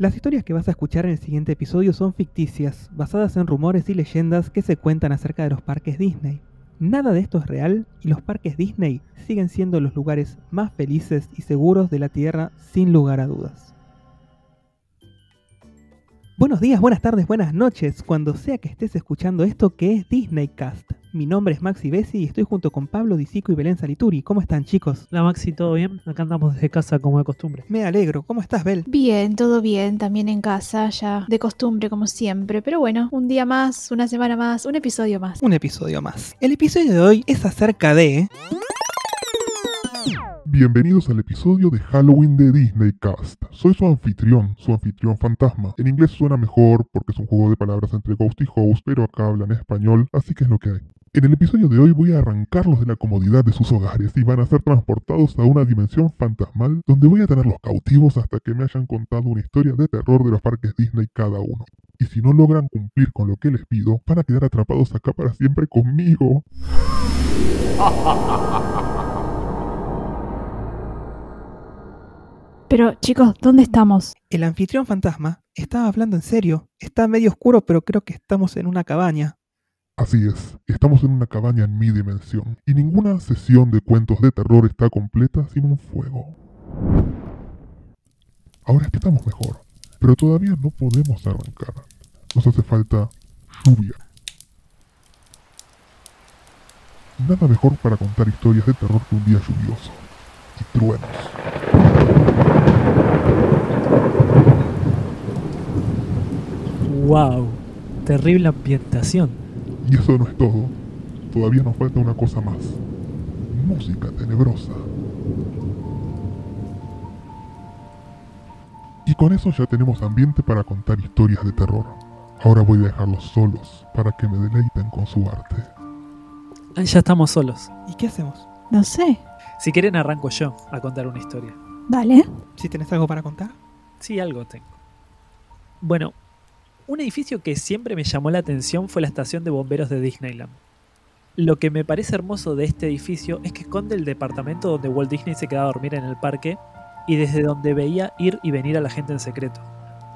Las historias que vas a escuchar en el siguiente episodio son ficticias, basadas en rumores y leyendas que se cuentan acerca de los parques Disney. Nada de esto es real y los parques Disney siguen siendo los lugares más felices y seguros de la Tierra sin lugar a dudas. Buenos días, buenas tardes, buenas noches, cuando sea que estés escuchando esto que es Disney Cast. Mi nombre es Maxi Bessi y estoy junto con Pablo Disico y Belén Salituri. ¿Cómo están, chicos? La Maxi, ¿todo bien? Acá andamos desde casa como de costumbre. Me alegro. ¿Cómo estás, Bel? Bien, todo bien, también en casa, ya de costumbre como siempre. Pero bueno, un día más, una semana más, un episodio más. Un episodio más. El episodio de hoy es acerca de... Bienvenidos al episodio de Halloween de Disney Cast. Soy su anfitrión, su anfitrión fantasma. En inglés suena mejor porque es un juego de palabras entre ghost y host, pero acá hablan español, así que es lo que hay. En el episodio de hoy voy a arrancarlos de la comodidad de sus hogares y van a ser transportados a una dimensión fantasmal donde voy a tenerlos cautivos hasta que me hayan contado una historia de terror de los parques Disney cada uno. Y si no logran cumplir con lo que les pido, van a quedar atrapados acá para siempre conmigo. Pero chicos, ¿dónde estamos? El anfitrión fantasma estaba hablando en serio. Está medio oscuro, pero creo que estamos en una cabaña. Así es, estamos en una cabaña en mi dimensión, y ninguna sesión de cuentos de terror está completa sin un fuego. Ahora es que estamos mejor, pero todavía no podemos arrancar. Nos hace falta lluvia. Nada mejor para contar historias de terror que un día lluvioso y truenos. ¡Wow! Terrible ambientación. Y eso no es todo. Todavía nos falta una cosa más. Música tenebrosa. Y con eso ya tenemos ambiente para contar historias de terror. Ahora voy a dejarlos solos para que me deleiten con su arte. Ah, Ya estamos solos. ¿Y qué hacemos? No sé. Si quieren arranco yo a contar una historia. Dale. ¿Si tenés algo para contar? Sí, algo tengo. Bueno, un edificio que siempre me llamó la atención fue la estación de bomberos de Disneyland. Lo que me parece hermoso de este edificio es que esconde el departamento donde Walt Disney se quedaba a dormir en el parque y desde donde veía ir y venir a la gente en secreto.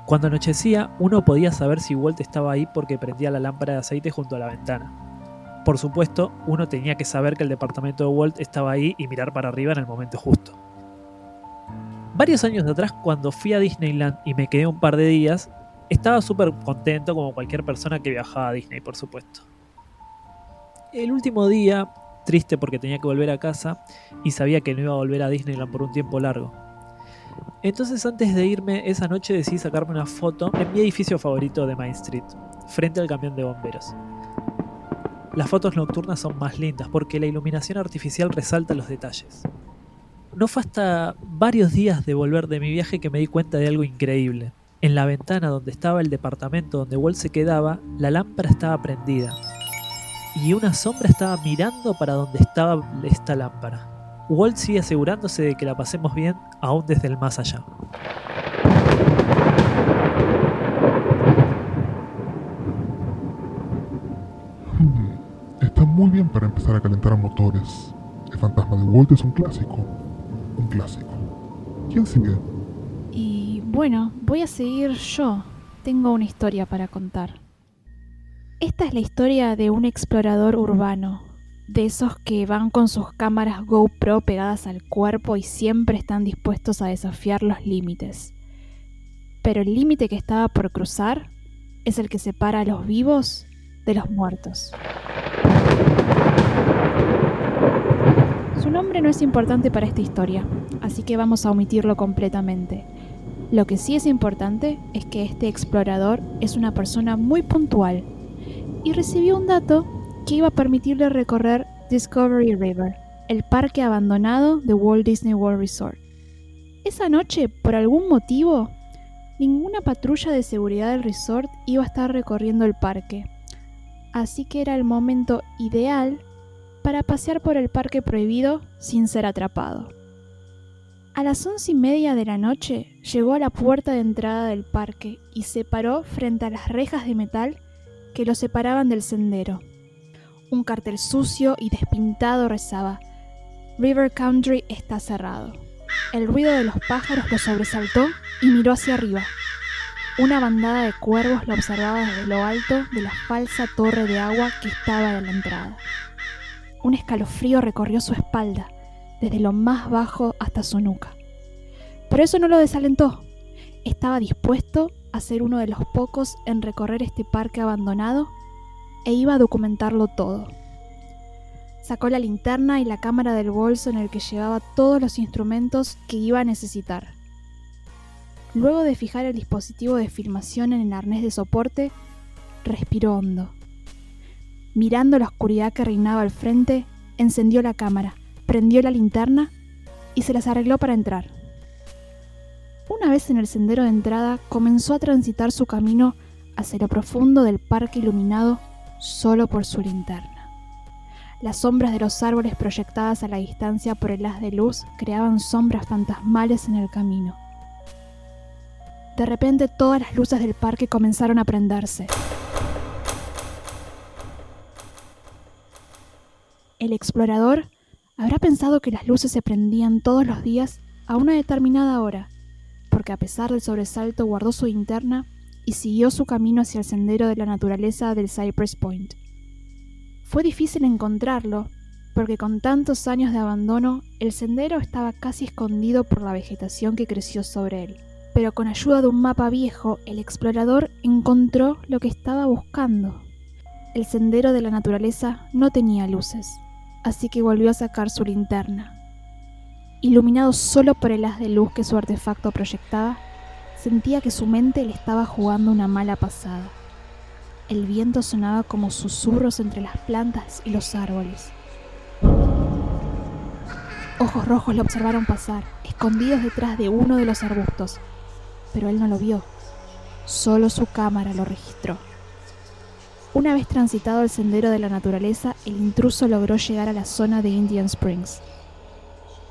Cuando anochecía, uno podía saber si Walt estaba ahí porque prendía la lámpara de aceite junto a la ventana. Por supuesto, uno tenía que saber que el departamento de Walt estaba ahí y mirar para arriba en el momento justo. Varios años atrás, cuando fui a Disneyland y me quedé un par de días, estaba súper contento como cualquier persona que viajaba a Disney, por supuesto. El último día, triste porque tenía que volver a casa y sabía que no iba a volver a Disneyland por un tiempo largo. Entonces antes de irme esa noche decidí sacarme una foto en mi edificio favorito de Main Street, frente al camión de bomberos. Las fotos nocturnas son más lindas porque la iluminación artificial resalta los detalles. No fue hasta varios días de volver de mi viaje que me di cuenta de algo increíble. En la ventana donde estaba el departamento donde Walt se quedaba, la lámpara estaba prendida. Y una sombra estaba mirando para donde estaba esta lámpara. Walt sigue asegurándose de que la pasemos bien aún desde el más allá. Está muy bien para empezar a calentar motores. El fantasma de Walt es un clásico. Un clásico. ¿Quién sigue? Bueno, voy a seguir yo. Tengo una historia para contar. Esta es la historia de un explorador urbano, de esos que van con sus cámaras GoPro pegadas al cuerpo y siempre están dispuestos a desafiar los límites. Pero el límite que estaba por cruzar es el que separa a los vivos de los muertos. Su nombre no es importante para esta historia, así que vamos a omitirlo completamente. Lo que sí es importante es que este explorador es una persona muy puntual y recibió un dato que iba a permitirle recorrer Discovery River, el parque abandonado de Walt Disney World Resort. Esa noche, por algún motivo, ninguna patrulla de seguridad del resort iba a estar recorriendo el parque, así que era el momento ideal para pasear por el parque prohibido sin ser atrapado. A las once y media de la noche llegó a la puerta de entrada del parque y se paró frente a las rejas de metal que lo separaban del sendero. Un cartel sucio y despintado rezaba: River Country está cerrado. El ruido de los pájaros lo sobresaltó y miró hacia arriba. una bandada de cuervos lo observaba desde lo alto de la falsa torre de agua que estaba en la entrada. Un escalofrío recorrió su espalda, desde lo más bajo hasta su nuca. Pero eso no lo desalentó. Estaba dispuesto a ser uno de los pocos en recorrer este parque abandonado e iba a documentarlo todo. Sacó la linterna y la cámara del bolso en el que llevaba todos los instrumentos que iba a necesitar. Luego de fijar el dispositivo de filmación en el arnés de soporte, respiró hondo. Mirando la oscuridad que reinaba al frente, encendió la cámara, prendió la linterna y se las arregló para entrar. Una vez en el sendero de entrada, comenzó a transitar su camino hacia lo profundo del parque iluminado solo por su linterna. Las sombras de los árboles proyectadas a la distancia por el haz de luz creaban sombras fantasmales en el camino. De repente todas las luces del parque comenzaron a prenderse. El explorador habrá pensado que las luces se prendían todos los días a una determinada hora, porque a pesar del sobresalto guardó su linterna y siguió su camino hacia el sendero de la naturaleza del Cypress Point. Fue difícil encontrarlo, porque con tantos años de abandono, el sendero estaba casi escondido por la vegetación que creció sobre él pero con ayuda de un mapa viejo, el explorador encontró lo que estaba buscando. El sendero de la naturaleza no tenía luces, así que volvió a sacar su linterna. Iluminado solo por el haz de luz que su artefacto proyectaba, sentía que su mente le estaba jugando una mala pasada. El viento sonaba como susurros entre las plantas y los árboles. Ojos rojos lo observaron pasar, escondidos detrás de uno de los arbustos, pero él no lo vio. Solo su cámara lo registró. Una vez transitado el sendero de la naturaleza, el intruso logró llegar a la zona de Indian Springs.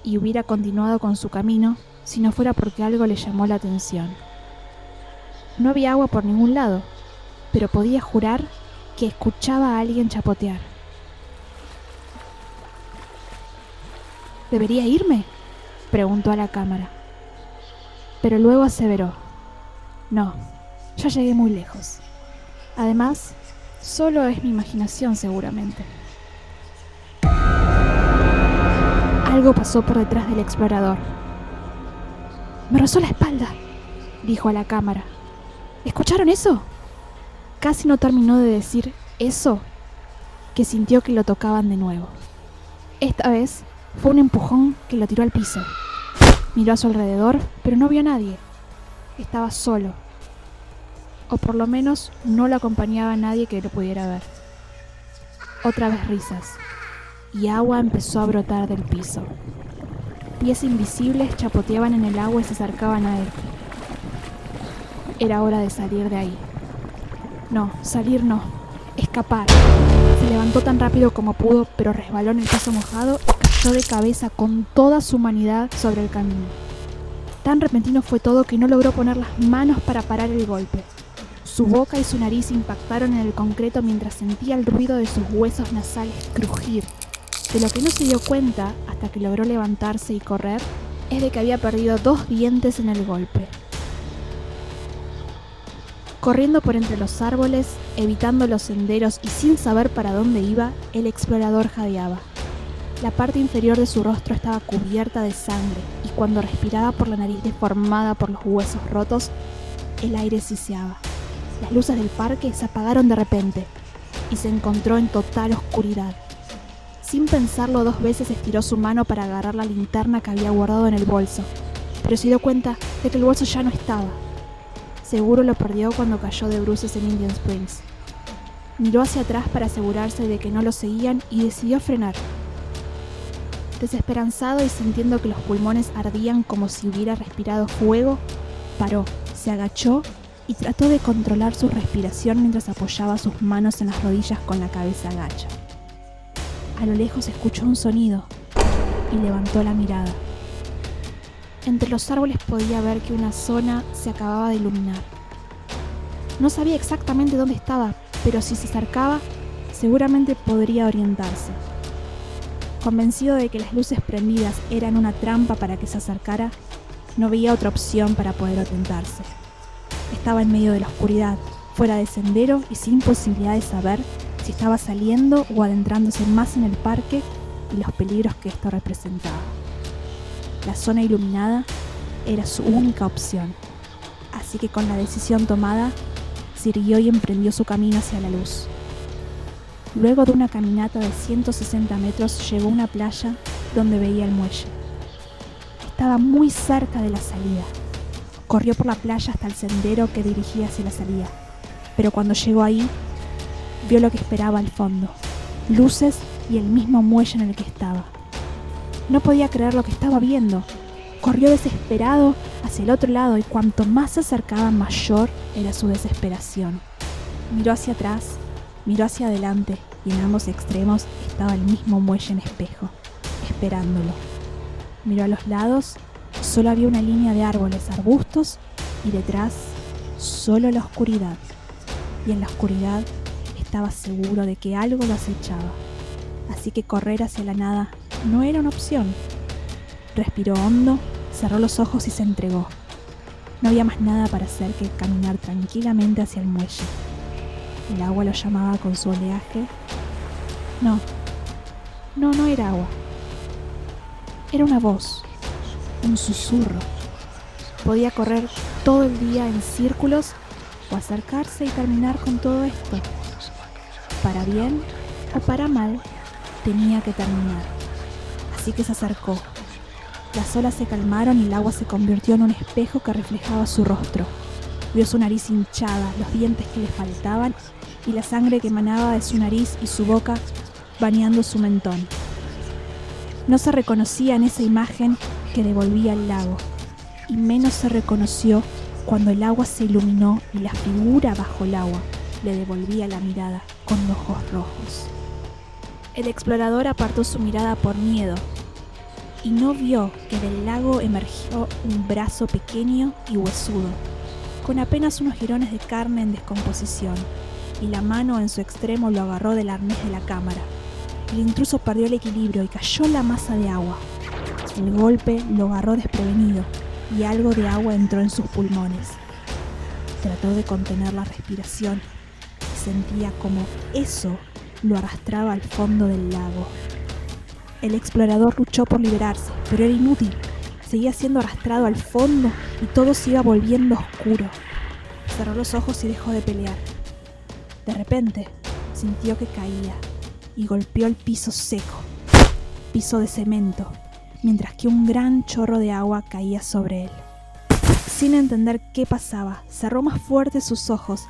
Y hubiera continuado con su camino si no fuera porque algo le llamó la atención. No había agua por ningún lado, pero podía jurar que escuchaba a alguien chapotear. ¿Debería irme? preguntó a la cámara pero luego aseveró, no, ya llegué muy lejos. Además, solo es mi imaginación seguramente. Algo pasó por detrás del explorador. Me rozó la espalda, dijo a la cámara. ¿Escucharon eso? Casi no terminó de decir eso que sintió que lo tocaban de nuevo. Esta vez fue un empujón que lo tiró al piso. Miró a su alrededor, pero no vio a nadie. Estaba solo. O por lo menos no lo acompañaba nadie que lo pudiera ver. Otra vez risas. Y agua empezó a brotar del piso. Pies invisibles chapoteaban en el agua y se acercaban a él. Era hora de salir de ahí. No, salir no. Escapar. Se levantó tan rápido como pudo, pero resbaló en el piso mojado de cabeza con toda su humanidad sobre el camino. Tan repentino fue todo que no logró poner las manos para parar el golpe. Su boca y su nariz impactaron en el concreto mientras sentía el ruido de sus huesos nasales crujir. De lo que no se dio cuenta hasta que logró levantarse y correr es de que había perdido dos dientes en el golpe. Corriendo por entre los árboles, evitando los senderos y sin saber para dónde iba, el explorador jadeaba. La parte inferior de su rostro estaba cubierta de sangre y cuando respiraba por la nariz deformada por los huesos rotos, el aire siseaba. Las luces del parque se apagaron de repente y se encontró en total oscuridad. Sin pensarlo dos veces estiró su mano para agarrar la linterna que había guardado en el bolso, pero se dio cuenta de que el bolso ya no estaba. Seguro lo perdió cuando cayó de bruces en Indian Springs. Miró hacia atrás para asegurarse de que no lo seguían y decidió frenar. Desesperanzado y sintiendo que los pulmones ardían como si hubiera respirado fuego, paró, se agachó y trató de controlar su respiración mientras apoyaba sus manos en las rodillas con la cabeza agacha. A lo lejos escuchó un sonido y levantó la mirada. Entre los árboles podía ver que una zona se acababa de iluminar. No sabía exactamente dónde estaba, pero si se acercaba, seguramente podría orientarse. Convencido de que las luces prendidas eran una trampa para que se acercara, no veía otra opción para poder atentarse. Estaba en medio de la oscuridad, fuera de sendero y sin posibilidad de saber si estaba saliendo o adentrándose más en el parque y los peligros que esto representaba. La zona iluminada era su única opción, así que con la decisión tomada, siguió y emprendió su camino hacia la luz. Luego de una caminata de 160 metros llegó a una playa donde veía el muelle. Estaba muy cerca de la salida. Corrió por la playa hasta el sendero que dirigía hacia la salida, pero cuando llegó ahí, vio lo que esperaba al fondo, luces y el mismo muelle en el que estaba. No podía creer lo que estaba viendo. Corrió desesperado hacia el otro lado y cuanto más se acercaba mayor era su desesperación. Miró hacia atrás Miró hacia adelante y en ambos extremos estaba el mismo muelle en espejo, esperándolo. Miró a los lados, solo había una línea de árboles, arbustos y detrás solo la oscuridad. Y en la oscuridad estaba seguro de que algo lo acechaba. Así que correr hacia la nada no era una opción. Respiró hondo, cerró los ojos y se entregó. No había más nada para hacer que caminar tranquilamente hacia el muelle. El agua lo llamaba con su oleaje. No, no, no era agua. Era una voz, un susurro. Podía correr todo el día en círculos o acercarse y terminar con todo esto. Para bien o para mal, tenía que terminar. Así que se acercó. Las olas se calmaron y el agua se convirtió en un espejo que reflejaba su rostro. Vio su nariz hinchada, los dientes que le faltaban y la sangre que emanaba de su nariz y su boca bañando su mentón. No se reconocía en esa imagen que devolvía el lago, y menos se reconoció cuando el agua se iluminó y la figura bajo el agua le devolvía la mirada con ojos rojos. El explorador apartó su mirada por miedo y no vio que del lago emergió un brazo pequeño y huesudo con apenas unos jirones de carne en descomposición, y la mano en su extremo lo agarró del arnés de la cámara. El intruso perdió el equilibrio y cayó la masa de agua. El golpe lo agarró desprevenido y algo de agua entró en sus pulmones. Trató de contener la respiración y sentía como eso lo arrastraba al fondo del lago. El explorador luchó por liberarse, pero era inútil seguía siendo arrastrado al fondo y todo se iba volviendo oscuro. Cerró los ojos y dejó de pelear. De repente, sintió que caía y golpeó el piso seco, piso de cemento, mientras que un gran chorro de agua caía sobre él. Sin entender qué pasaba, cerró más fuerte sus ojos,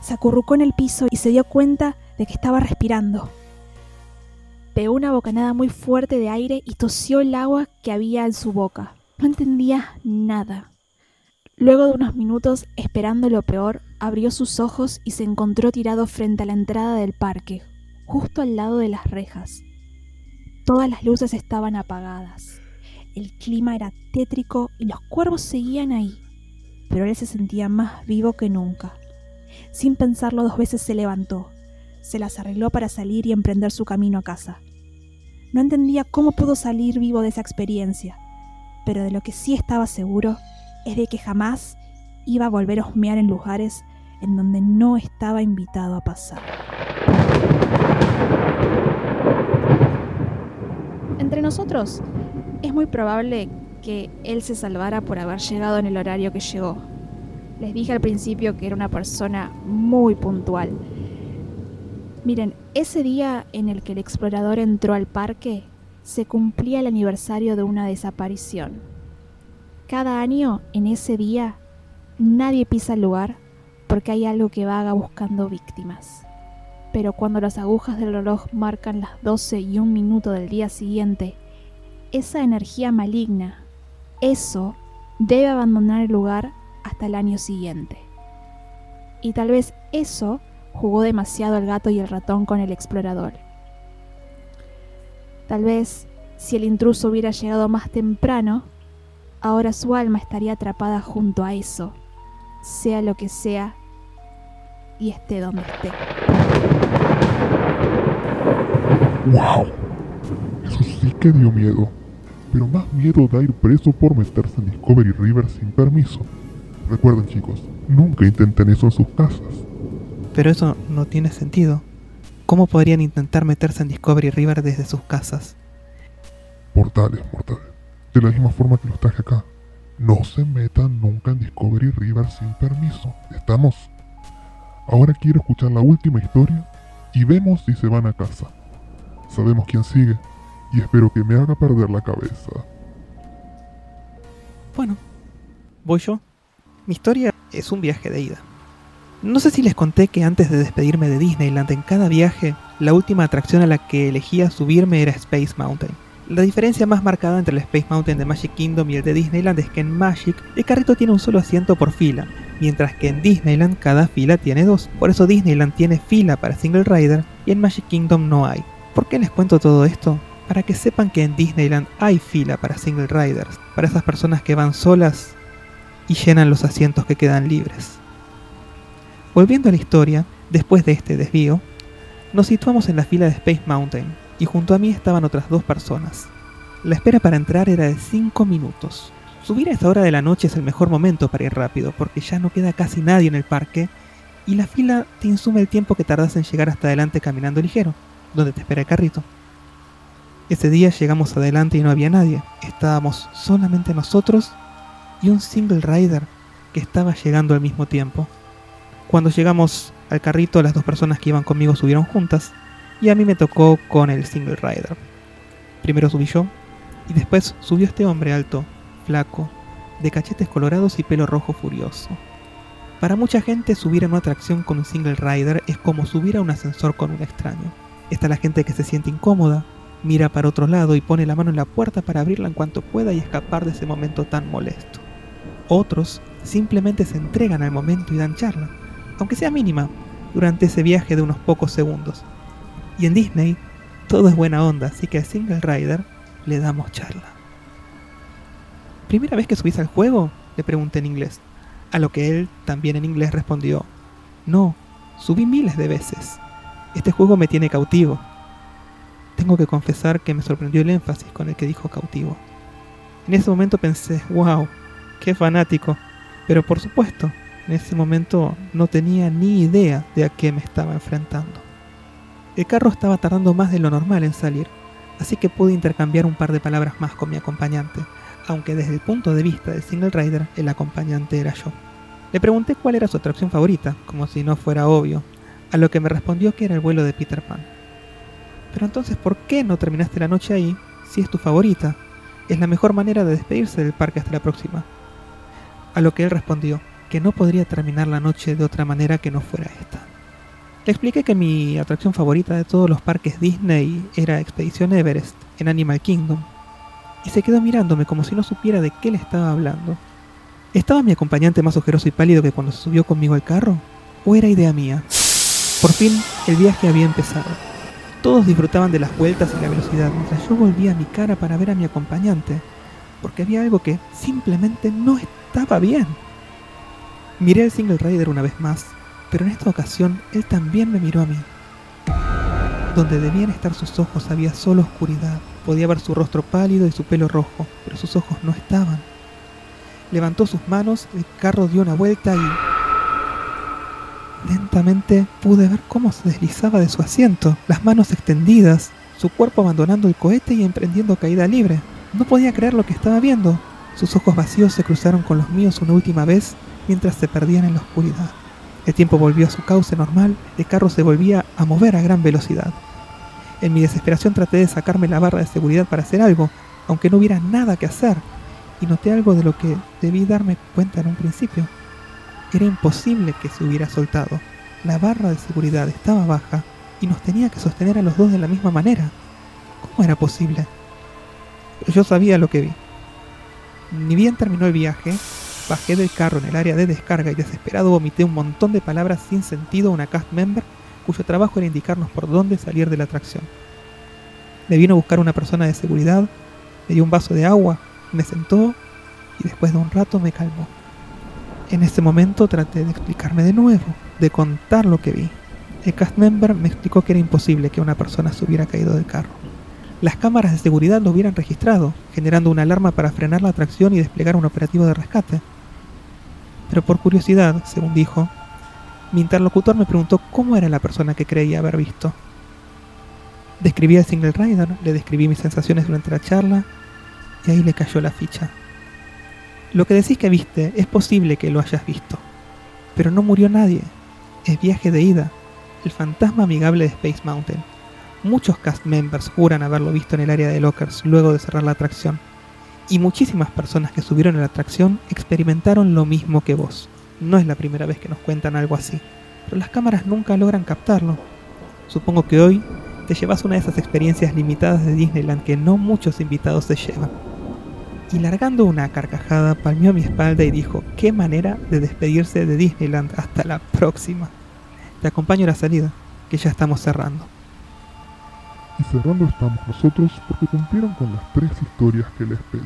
se acurrucó en el piso y se dio cuenta de que estaba respirando. Pegó una bocanada muy fuerte de aire y tosió el agua que había en su boca. No entendía nada. Luego de unos minutos, esperando lo peor, abrió sus ojos y se encontró tirado frente a la entrada del parque, justo al lado de las rejas. Todas las luces estaban apagadas. El clima era tétrico y los cuervos seguían ahí, pero él se sentía más vivo que nunca. Sin pensarlo dos veces se levantó, se las arregló para salir y emprender su camino a casa. No entendía cómo pudo salir vivo de esa experiencia, pero de lo que sí estaba seguro es de que jamás iba a volver a husmear en lugares en donde no estaba invitado a pasar. Entre nosotros, es muy probable que él se salvara por haber llegado en el horario que llegó. Les dije al principio que era una persona muy puntual. Miren, ese día en el que el explorador entró al parque, se cumplía el aniversario de una desaparición. Cada año, en ese día, nadie pisa el lugar porque hay algo que vaga buscando víctimas. Pero cuando las agujas del reloj marcan las 12 y un minuto del día siguiente, esa energía maligna, eso, debe abandonar el lugar hasta el año siguiente. Y tal vez eso jugó demasiado el gato y el ratón con el explorador. Tal vez, si el intruso hubiera llegado más temprano, ahora su alma estaría atrapada junto a eso, sea lo que sea, y esté donde esté. ¡Wow! Eso sí que dio miedo. Pero más miedo da ir preso por meterse en Discovery River sin permiso. Recuerden chicos, nunca intenten eso en sus casas. Pero eso no tiene sentido. ¿Cómo podrían intentar meterse en Discovery River desde sus casas? Mortales, mortales. De la misma forma que los traje acá. No se metan nunca en Discovery River sin permiso. ¿Estamos? Ahora quiero escuchar la última historia y vemos si se van a casa. Sabemos quién sigue y espero que me haga perder la cabeza. Bueno, voy yo. Mi historia es un viaje de ida. No sé si les conté que antes de despedirme de Disneyland en cada viaje, la última atracción a la que elegía subirme era Space Mountain. La diferencia más marcada entre el Space Mountain de Magic Kingdom y el de Disneyland es que en Magic el carrito tiene un solo asiento por fila, mientras que en Disneyland cada fila tiene dos. Por eso Disneyland tiene fila para Single Rider y en Magic Kingdom no hay. ¿Por qué les cuento todo esto? Para que sepan que en Disneyland hay fila para Single Riders, para esas personas que van solas y llenan los asientos que quedan libres. Volviendo a la historia, después de este desvío, nos situamos en la fila de Space Mountain y junto a mí estaban otras dos personas. La espera para entrar era de 5 minutos. Subir a esta hora de la noche es el mejor momento para ir rápido porque ya no queda casi nadie en el parque y la fila te insume el tiempo que tardas en llegar hasta adelante caminando ligero, donde te espera el carrito. Ese día llegamos adelante y no había nadie. Estábamos solamente nosotros y un single rider que estaba llegando al mismo tiempo. Cuando llegamos al carrito, las dos personas que iban conmigo subieron juntas y a mí me tocó con el single rider. Primero subí yo y después subió este hombre alto, flaco, de cachetes colorados y pelo rojo furioso. Para mucha gente subir a una atracción con un single rider es como subir a un ascensor con un extraño. Está la gente que se siente incómoda, mira para otro lado y pone la mano en la puerta para abrirla en cuanto pueda y escapar de ese momento tan molesto. Otros simplemente se entregan al momento y dan charla, aunque sea mínima, durante ese viaje de unos pocos segundos. Y en Disney, todo es buena onda, así que al Single Rider le damos charla. ¿Primera vez que subís al juego? Le pregunté en inglés, a lo que él también en inglés respondió, no, subí miles de veces. Este juego me tiene cautivo. Tengo que confesar que me sorprendió el énfasis con el que dijo cautivo. En ese momento pensé, wow, qué fanático. Pero por supuesto, en ese momento no tenía ni idea de a qué me estaba enfrentando. El carro estaba tardando más de lo normal en salir, así que pude intercambiar un par de palabras más con mi acompañante, aunque desde el punto de vista del single rider el acompañante era yo. Le pregunté cuál era su atracción favorita, como si no fuera obvio, a lo que me respondió que era el vuelo de Peter Pan. Pero entonces, ¿por qué no terminaste la noche ahí si es tu favorita? Es la mejor manera de despedirse del parque hasta la próxima. A lo que él respondió, que no podría terminar la noche de otra manera que no fuera esta. Le expliqué que mi atracción favorita de todos los parques Disney era Expedición Everest en Animal Kingdom, y se quedó mirándome como si no supiera de qué le estaba hablando. ¿Estaba mi acompañante más ojeroso y pálido que cuando se subió conmigo al carro? ¿O era idea mía? Por fin, el viaje había empezado. Todos disfrutaban de las vueltas y la velocidad, mientras yo volvía mi cara para ver a mi acompañante, porque había algo que simplemente no estaba bien. Miré al single rider una vez más, pero en esta ocasión él también me miró a mí. Donde debían estar sus ojos había solo oscuridad. Podía ver su rostro pálido y su pelo rojo, pero sus ojos no estaban. Levantó sus manos, el carro dio una vuelta y... Lentamente pude ver cómo se deslizaba de su asiento, las manos extendidas, su cuerpo abandonando el cohete y emprendiendo caída libre. No podía creer lo que estaba viendo. Sus ojos vacíos se cruzaron con los míos una última vez mientras se perdían en la oscuridad. El tiempo volvió a su cauce normal, el carro se volvía a mover a gran velocidad. En mi desesperación traté de sacarme la barra de seguridad para hacer algo, aunque no hubiera nada que hacer, y noté algo de lo que debí darme cuenta en un principio. Era imposible que se hubiera soltado. La barra de seguridad estaba baja y nos tenía que sostener a los dos de la misma manera. ¿Cómo era posible? Yo sabía lo que vi. Ni bien terminó el viaje, bajé del carro en el área de descarga y desesperado vomité un montón de palabras sin sentido a una cast member cuyo trabajo era indicarnos por dónde salir de la atracción. Me vino a buscar una persona de seguridad, me dio un vaso de agua, me sentó y después de un rato me calmó. En ese momento traté de explicarme de nuevo, de contar lo que vi. El cast member me explicó que era imposible que una persona se hubiera caído del carro. Las cámaras de seguridad lo hubieran registrado, generando una alarma para frenar la atracción y desplegar un operativo de rescate. Pero por curiosidad, según dijo, mi interlocutor me preguntó cómo era la persona que creía haber visto. Describí al Single Rider, le describí mis sensaciones durante la charla y ahí le cayó la ficha. Lo que decís que viste es posible que lo hayas visto, pero no murió nadie. Es viaje de ida, el fantasma amigable de Space Mountain. Muchos cast members juran haberlo visto en el área de lockers luego de cerrar la atracción. Y muchísimas personas que subieron a la atracción experimentaron lo mismo que vos. No es la primera vez que nos cuentan algo así, pero las cámaras nunca logran captarlo. Supongo que hoy te llevas una de esas experiencias limitadas de Disneyland que no muchos invitados se llevan. Y largando una carcajada, palmeó mi espalda y dijo, qué manera de despedirse de Disneyland hasta la próxima. Te acompaño a la salida, que ya estamos cerrando. Y cerrando estamos nosotros porque cumplieron con las tres historias que les pedí.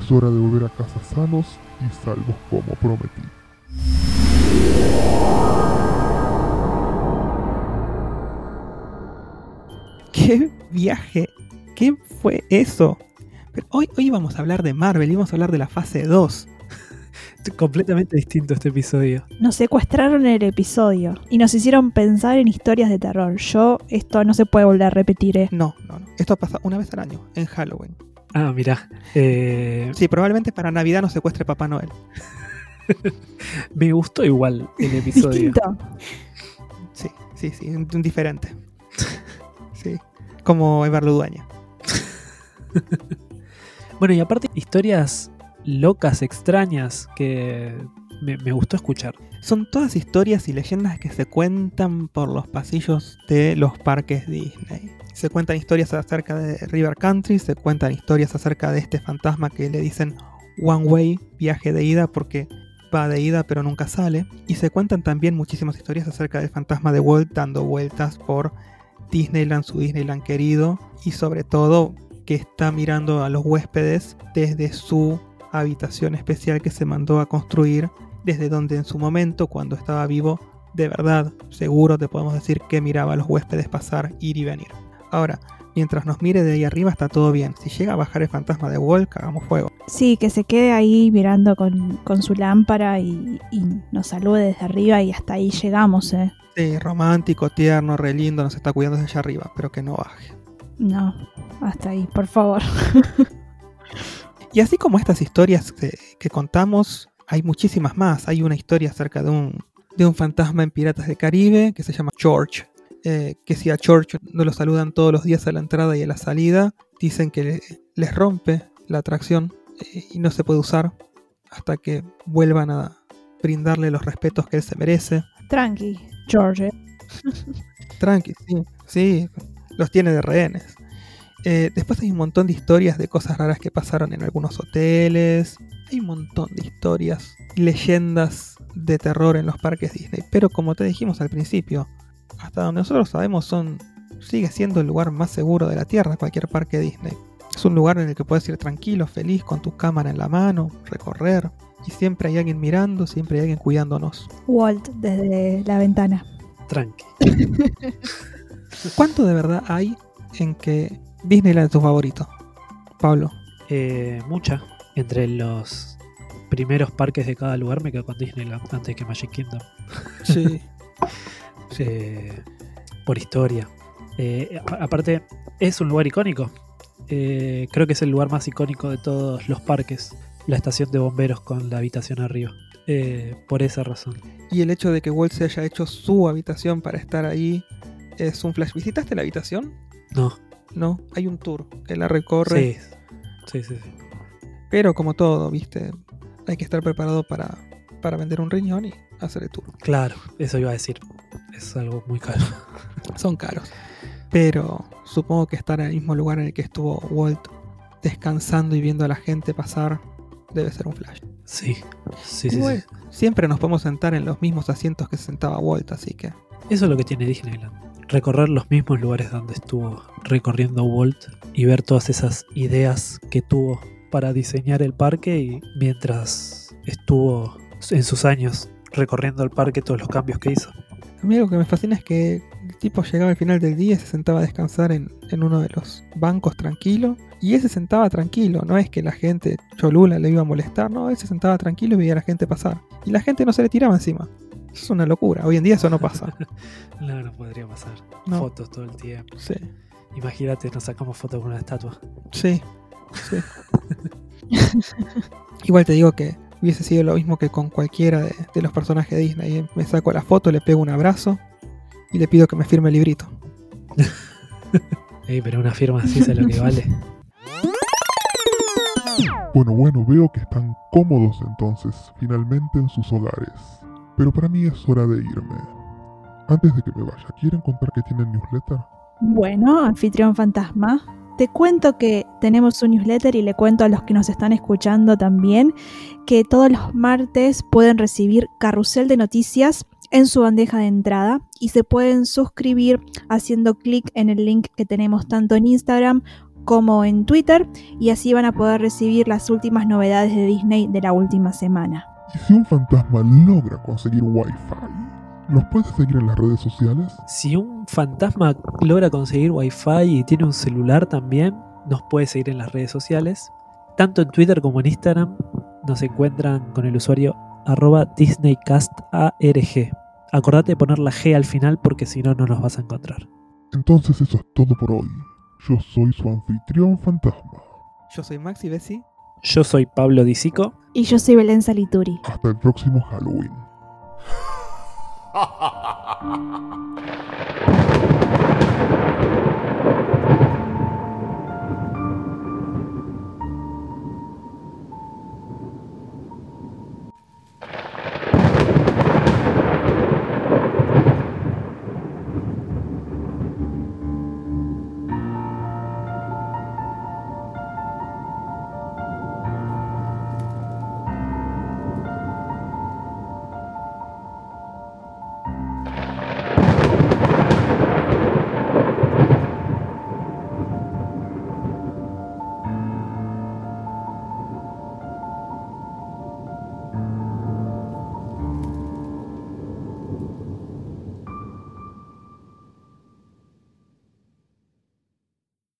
Es hora de volver a casa sanos y salvos como prometí. ¿Qué viaje? ¿Qué fue eso? Pero hoy, hoy vamos a hablar de Marvel y vamos a hablar de la fase 2. Completamente distinto este episodio. Nos secuestraron el episodio y nos hicieron pensar en historias de terror. Yo, esto no se puede volver a repetir, ¿eh? No, no, no. Esto pasa una vez al año, en Halloween. Ah, mira. Eh, Sí, probablemente para Navidad nos secuestre Papá Noel. me gustó igual el episodio. Distinto. Sí, sí, sí, un, un diferente. Sí, como Evar Ludueña. Bueno, y aparte, historias locas, extrañas, que me, gustó escuchar. Son todas historias y leyendas que se cuentan por los pasillos de los parques Disney. Se cuentan historias acerca de River Country, se cuentan historias acerca de este fantasma que le dicen One Way, viaje de ida, porque va de ida pero nunca sale. Y se cuentan también muchísimas historias acerca del fantasma de Walt dando vueltas por Disneyland, su Disneyland querido, y sobre todo que está mirando a los huéspedes desde su habitación especial que se mandó a construir, desde donde en su momento, cuando estaba vivo, de verdad, seguro te podemos decir que miraba a los huéspedes pasar, ir y venir. Ahora, mientras nos mire de ahí arriba está todo bien. Si llega a bajar el fantasma de Walt, hagamos fuego. Sí, que se quede ahí mirando con, con su lámpara y, y nos salude desde arriba y hasta ahí llegamos, ¿eh? Sí, romántico, tierno, re lindo, nos está cuidando desde allá arriba, pero que no baje. No, hasta ahí, por favor. Y así como estas historias que, que contamos, hay muchísimas más. Hay una historia acerca de un, de un fantasma en Piratas del Caribe que se llama George. eh, que si a George no lo saludan todos los días a la entrada y a la salida, dicen que le- les rompe la atracción eh, y no se puede usar hasta que vuelvan a brindarle los respetos que él se merece. Tranqui, George. ¿eh? Tranqui, sí, sí, los tiene de rehenes. Eh, después hay un montón de historias de cosas raras que pasaron en algunos hoteles. Hay un montón de historias, leyendas de terror en los parques Disney. Pero como te dijimos al principio, hasta donde nosotros sabemos son sigue siendo el lugar más seguro de la Tierra, cualquier parque Disney. Es un lugar en el que puedes ir tranquilo, feliz, con tu cámara en la mano, recorrer. Y siempre hay alguien mirando, siempre hay alguien cuidándonos. Walt desde la ventana. Tranqui. ¿Cuánto de verdad hay en que Disneyland es tu favorito? Pablo. Eh, mucha. Entre los primeros parques de cada lugar me quedo con Disneyland antes que Magic Kingdom. Sí. Eh, por historia. Eh, aparte, es un lugar icónico. Eh, creo que es el lugar más icónico de todos los parques. La estación de bomberos con la habitación arriba. Por esa razón. Y el hecho de que Walt se haya hecho su habitación para estar ahí es un flash. ¿Visitaste la habitación? No. No, hay un tour que la recorre. Sí. Sí, sí, sí. Pero como todo, viste, hay que estar preparado para, para vender un riñón y hacer el tour. Claro, eso iba a decir. Es algo muy caro. Son caros. Pero supongo que estar en el mismo lugar en el que estuvo Walt descansando y viendo a la gente pasar debe ser un flash. Sí. Sí, sí, Y sí. bueno, Siempre nos podemos sentar en los mismos asientos que se sentaba Walt, así que Eso es lo que tiene Disneyland. Recorrer los mismos lugares donde estuvo recorriendo Walt y ver todas esas ideas que tuvo para diseñar el parque y mientras estuvo en sus años recorriendo el parque todos los cambios que hizo. A mí algo que me fascina es que tipo llegaba al final del día y se sentaba a descansar en, en uno de los bancos tranquilo. Y él se sentaba tranquilo, no es que la gente cholula le iba a molestar, no, él se sentaba tranquilo y veía a la gente pasar. Y la gente no se le tiraba encima. Eso es una locura, hoy en día eso no pasa. No, no podría pasar. No. Fotos todo el tiempo. Sí, Imagínate, nos sacamos fotos con una estatua. sí, sí. Igual te digo que hubiese sido lo mismo que con cualquiera de, de los personajes de Disney. Me saco la foto, le pego un abrazo y le pido que me firme el librito. Ey, pero una firma así es lo que vale. Bueno, bueno, veo que están cómodos entonces, finalmente en sus hogares. Pero para mí es hora de irme. Antes de que me vaya, ¿quieren contar que tienen newsletter? Bueno, anfitrión fantasma, te cuento que tenemos un newsletter y le cuento a los que nos están escuchando también que todos los martes pueden recibir carrusel de noticias en su bandeja de entrada y se pueden suscribir haciendo clic en el link que tenemos tanto en Instagram como en Twitter y así van a poder recibir las últimas novedades de Disney de la última semana. Y si un fantasma logra conseguir Wi-Fi, ¿los puede seguir en las redes sociales? Si un fantasma logra conseguir wifi y tiene un celular también, nos puede seguir en las redes sociales. Tanto en Twitter como en Instagram nos encuentran con el usuario arroba DisneyCastARG. Acordate de poner la G al final porque si no, no nos vas a encontrar. Entonces eso es todo por hoy. Yo soy su anfitrión fantasma. Yo soy Maxi Bessi. Yo soy Pablo Disico. Y yo soy Belén Salituri. Hasta el próximo Halloween.